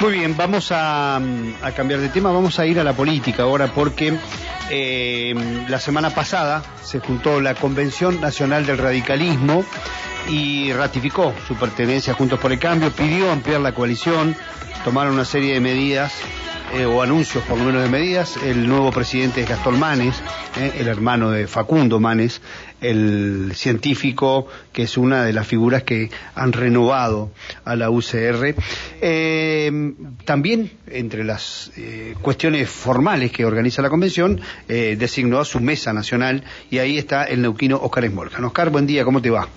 Muy bien, vamos a, cambiar de tema, vamos a ir a la política ahora porque eh, la semana pasada se juntó la Convención Nacional del Radicalismo y ratificó su pertenencia a Juntos por el Cambio, pidió ampliar la coalición, tomaron una serie de medidas eh, o anuncios por lo menos de medidas. El nuevo presidente es Gastón Manes, eh, el hermano de Facundo Manes, el científico que es una de las figuras que han renovado a la UCR. Eh, también, entre las cuestiones formales que organiza la convención, designó a su mesa nacional y ahí está el neuquino Oscar Esmorgan. Oscar, buen día, ¿cómo te va?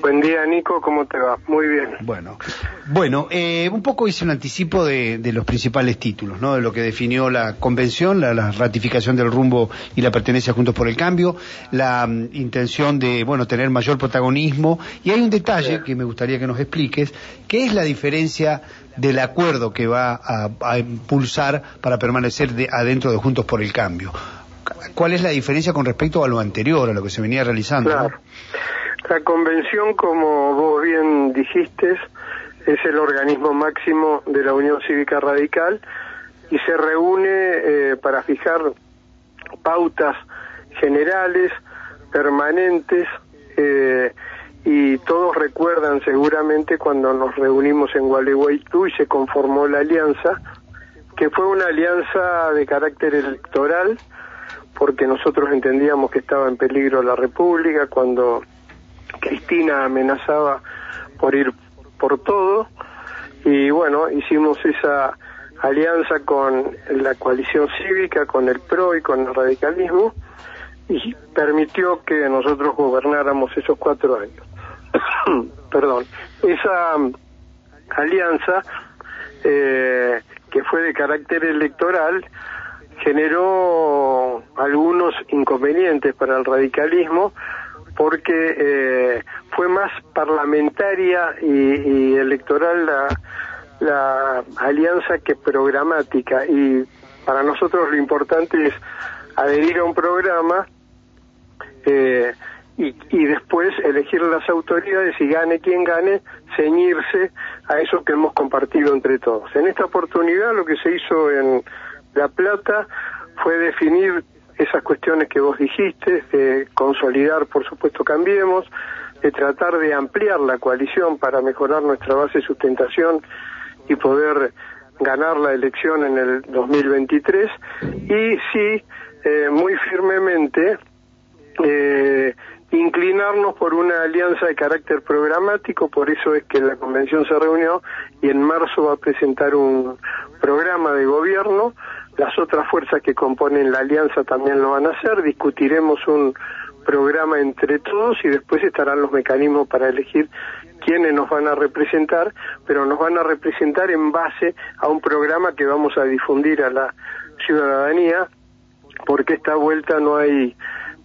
Buen día, Nico, ¿cómo te va? Muy bien. Bueno, bueno eh, un poco hice un anticipo de, los principales títulos, ¿no? De lo que definió la convención, la, ratificación del rumbo y la pertenencia Juntos por el Cambio, la mm, intención de, bueno, tener mayor protagonismo. Y hay un detalle que me gustaría que nos expliques, ¿qué es la diferencia del acuerdo que va a, impulsar para permanecer adentro de Juntos por el Cambio? ¿Cuál es la diferencia con respecto a lo anterior, a lo que se venía realizando? Claro. La convención, como vos bien dijiste, es el organismo máximo de la Unión Cívica Radical y se reúne eh, para fijar pautas generales, permanentes, eh, y todos recuerdan seguramente cuando nos reunimos en Gualeguaytú y se conformó la alianza, que fue una alianza de carácter electoral, porque nosotros entendíamos que estaba en peligro la República cuando Cristina amenazaba por ir por todo y bueno, hicimos esa alianza con la coalición cívica, con el PRO y con el radicalismo y permitió que nosotros gobernáramos esos cuatro años. Perdón, esa alianza eh, que fue de carácter electoral generó algunos inconvenientes para el radicalismo porque eh, fue más parlamentaria y, electoral la, la alianza que programática y para nosotros lo importante es adherir a un programa eh, y, y, después elegir las autoridades y gane quien gane, ceñirse a eso que hemos compartido entre todos. En esta oportunidad lo que se hizo en La Plata fue definir esas cuestiones que vos dijiste, de consolidar, por supuesto, Cambiemos, de tratar de ampliar la coalición para mejorar nuestra base de sustentación y poder ganar la elección en el 2023 y sí, eh, muy firmemente, eh, inclinarnos por una alianza de carácter programático, por eso es que la convención se reunió y en marzo va a presentar un programa de gobierno las otras fuerzas que componen la alianza también lo van a hacer, discutiremos un programa entre todos y después estarán los mecanismos para elegir quiénes nos van a representar, pero nos van a representar en base a un programa que vamos a difundir a la ciudadanía, porque esta vuelta no hay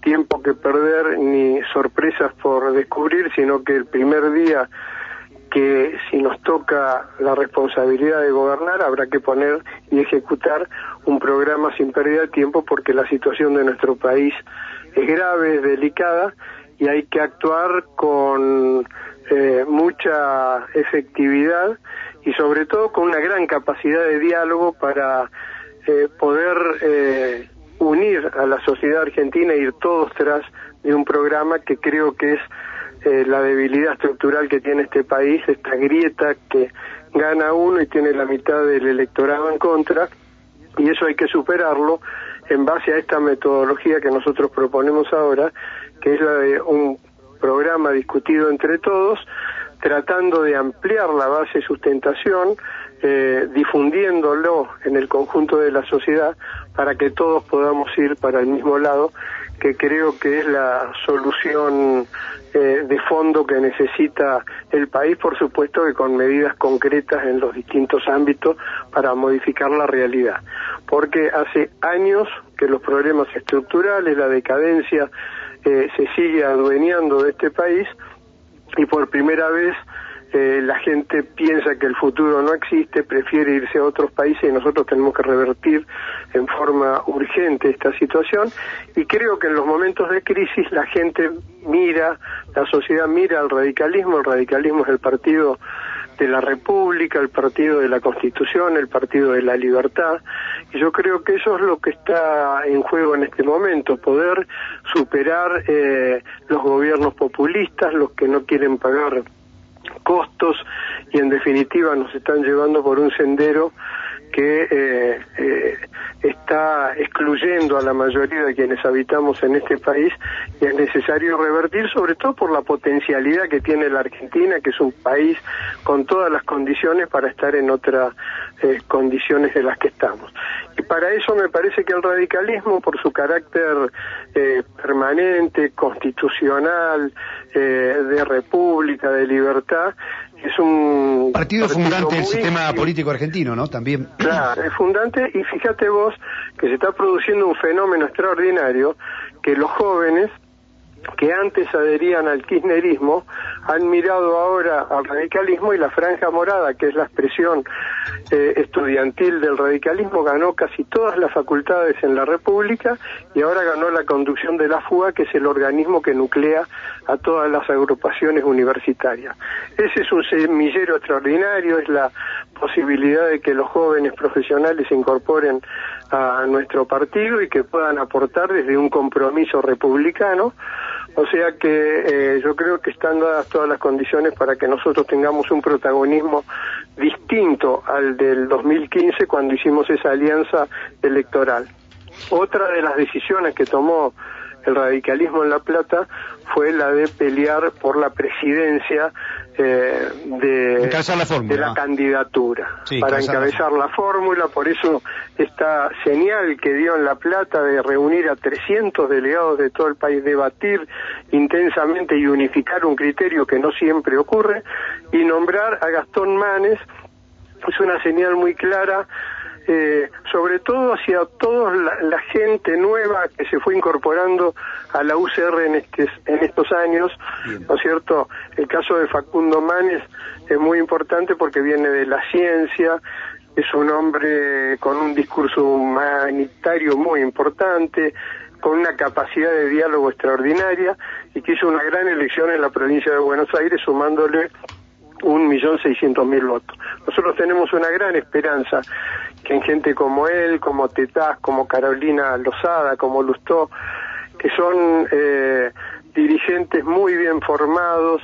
tiempo que perder ni sorpresas por descubrir, sino que el primer día que si nos toca la responsabilidad de gobernar habrá que poner y ejecutar un programa sin pérdida de tiempo porque la situación de nuestro país es grave, es delicada y hay que actuar con eh, mucha efectividad y sobre todo con una gran capacidad de diálogo para eh, poder eh, unir a la sociedad argentina e ir todos tras de un programa que creo que es eh, la debilidad estructural que tiene este país, esta grieta que gana uno y tiene la mitad del electorado en contra, y eso hay que superarlo en base a esta metodología que nosotros proponemos ahora, que es la de un programa discutido entre todos, tratando de ampliar la base de sustentación, eh, difundiéndolo en el conjunto de la sociedad para que todos podamos ir para el mismo lado, que creo que es la solución eh, de fondo que necesita el país, por supuesto que con medidas concretas en los distintos ámbitos para modificar la realidad. Porque hace años que los problemas estructurales, la decadencia, eh, se sigue adueñando de este país y por primera vez eh, la gente piensa que el futuro no existe, prefiere irse a otros países y nosotros tenemos que revertir en forma urgente esta situación y creo que en los momentos de crisis la gente mira, la sociedad mira al radicalismo, el radicalismo es el partido de la República, el partido de la Constitución, el partido de la libertad. Y yo creo que eso es lo que está en juego en este momento, poder superar eh, los gobiernos populistas, los que no quieren pagar costos y en definitiva nos están llevando por un sendero que eh, eh, está excluyendo a la mayoría de quienes habitamos en este país y es necesario revertir, sobre todo por la potencialidad que tiene la Argentina, que es un país con todas las condiciones para estar en otras eh, condiciones de las que estamos. Y para eso me parece que el radicalismo, por su carácter eh, permanente, constitucional, de república, de libertad, es un partido, fundante del sistema político argentino, ¿no? También. Claro, es fundante y fíjate vos que se está produciendo un fenómeno extraordinario que los jóvenes que antes adherían al kirchnerismo han mirado ahora al radicalismo y la franja morada, que es la expresión eh, estudiantil del radicalismo, ganó casi todas las facultades en la República y ahora ganó la conducción de la FUA, que es el organismo que nuclea a todas las agrupaciones universitarias. Ese es un semillero extraordinario, es la posibilidad de que los jóvenes profesionales se incorporen a nuestro partido y que puedan aportar desde un compromiso republicano o sea que eh, yo creo que están dadas todas las condiciones para que nosotros tengamos un protagonismo distinto al del 2015 cuando hicimos esa alianza electoral. Otra de las decisiones que tomó el radicalismo en La Plata fue la de pelear por la presidencia eh, de, la, candidatura para encabezar la fórmula, por eso esta señal que dio en La Plata de reunir a 300 delegados de todo el país, debatir intensamente y unificar un criterio que no siempre ocurre, y nombrar a Gastón Manes, es una señal muy clara eh, sobre todo hacia toda la, gente nueva que se fue incorporando a la UCR en, en estos años, ¿no es cierto? El caso de Facundo Manes es muy importante porque viene de la ciencia, es un hombre con un discurso humanitario muy importante, con una capacidad de diálogo extraordinaria y que hizo una gran elección en la provincia de Buenos Aires sumándole un millón seiscientos mil votos. Nosotros tenemos una gran esperanza que en gente como él, como Tetaz, como Carolina Lozada, como Lustó, que son eh, dirigentes muy bien formados,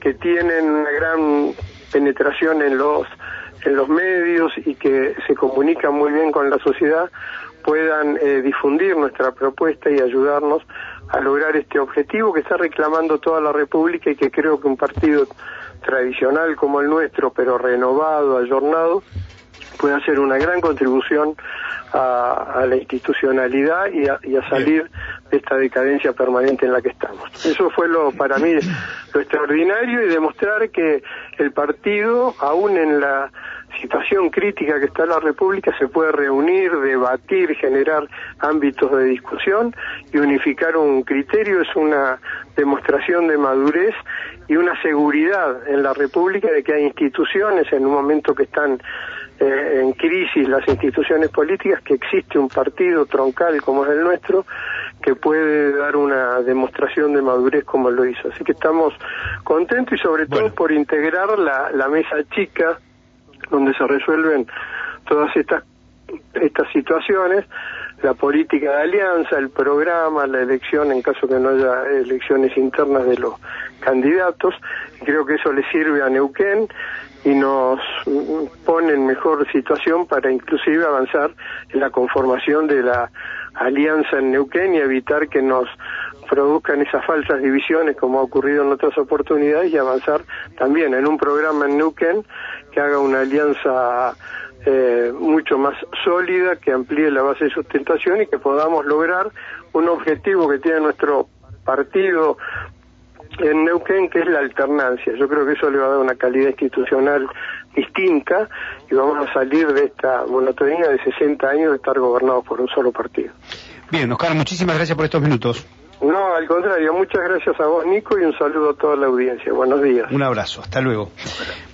que tienen una gran penetración en los en los medios y que se comunican muy bien con la sociedad, puedan eh, difundir nuestra propuesta y ayudarnos a lograr este objetivo que está reclamando toda la República y que creo que un partido tradicional como el nuestro, pero renovado, ayornado, puede hacer una gran contribución a, la institucionalidad y a, salir de esta decadencia permanente en la que estamos. Eso fue lo para mí lo extraordinario y demostrar que el partido, aún en la situación crítica que está la República, se puede reunir, debatir, generar ámbitos de discusión y unificar un criterio es una demostración de madurez y una seguridad en la República de que hay instituciones en un momento que están eh, en crisis las instituciones políticas, que existe un partido troncal como es el nuestro, que puede dar una demostración de madurez como lo hizo. Así que estamos contentos y sobre todo por integrar la, la mesa chica donde se resuelven todas estas estas situaciones, la política de alianza, el programa, la elección en caso que no haya elecciones internas de los candidatos. Creo que eso le sirve a Neuquén y nos pone en mejor situación para inclusive avanzar en la conformación de la alianza en Neuquén y evitar que nos produzcan esas falsas divisiones como ha ocurrido en otras oportunidades y avanzar también en un programa en Neuquén que haga una alianza eh, mucho más sólida, que amplíe la base de sustentación y que podamos lograr un objetivo que tiene nuestro partido en Neuquén, que es la alternancia. Yo creo que eso le va a dar una calidad institucional distinta y vamos a salir de esta monotonía de 60 años de estar gobernados por un solo partido. Bien, Oscar, muchísimas gracias por estos minutos. No, al contrario, muchas gracias a vos, Nico, y un saludo a toda la audiencia. Buenos días. Un abrazo, hasta luego.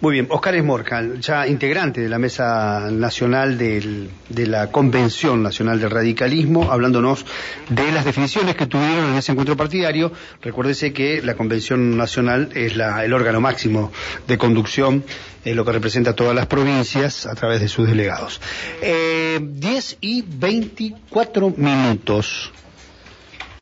Muy bien, Oscar Esmorca, ya integrante de la Mesa Nacional del, de la Convención Nacional del Radicalismo, hablándonos de las definiciones que tuvieron en ese encuentro partidario. Recuérdese que la Convención Nacional es la, el órgano máximo de conducción, es lo que representa a todas las provincias a través de sus delegados. Eh, 10 y 24 minutos.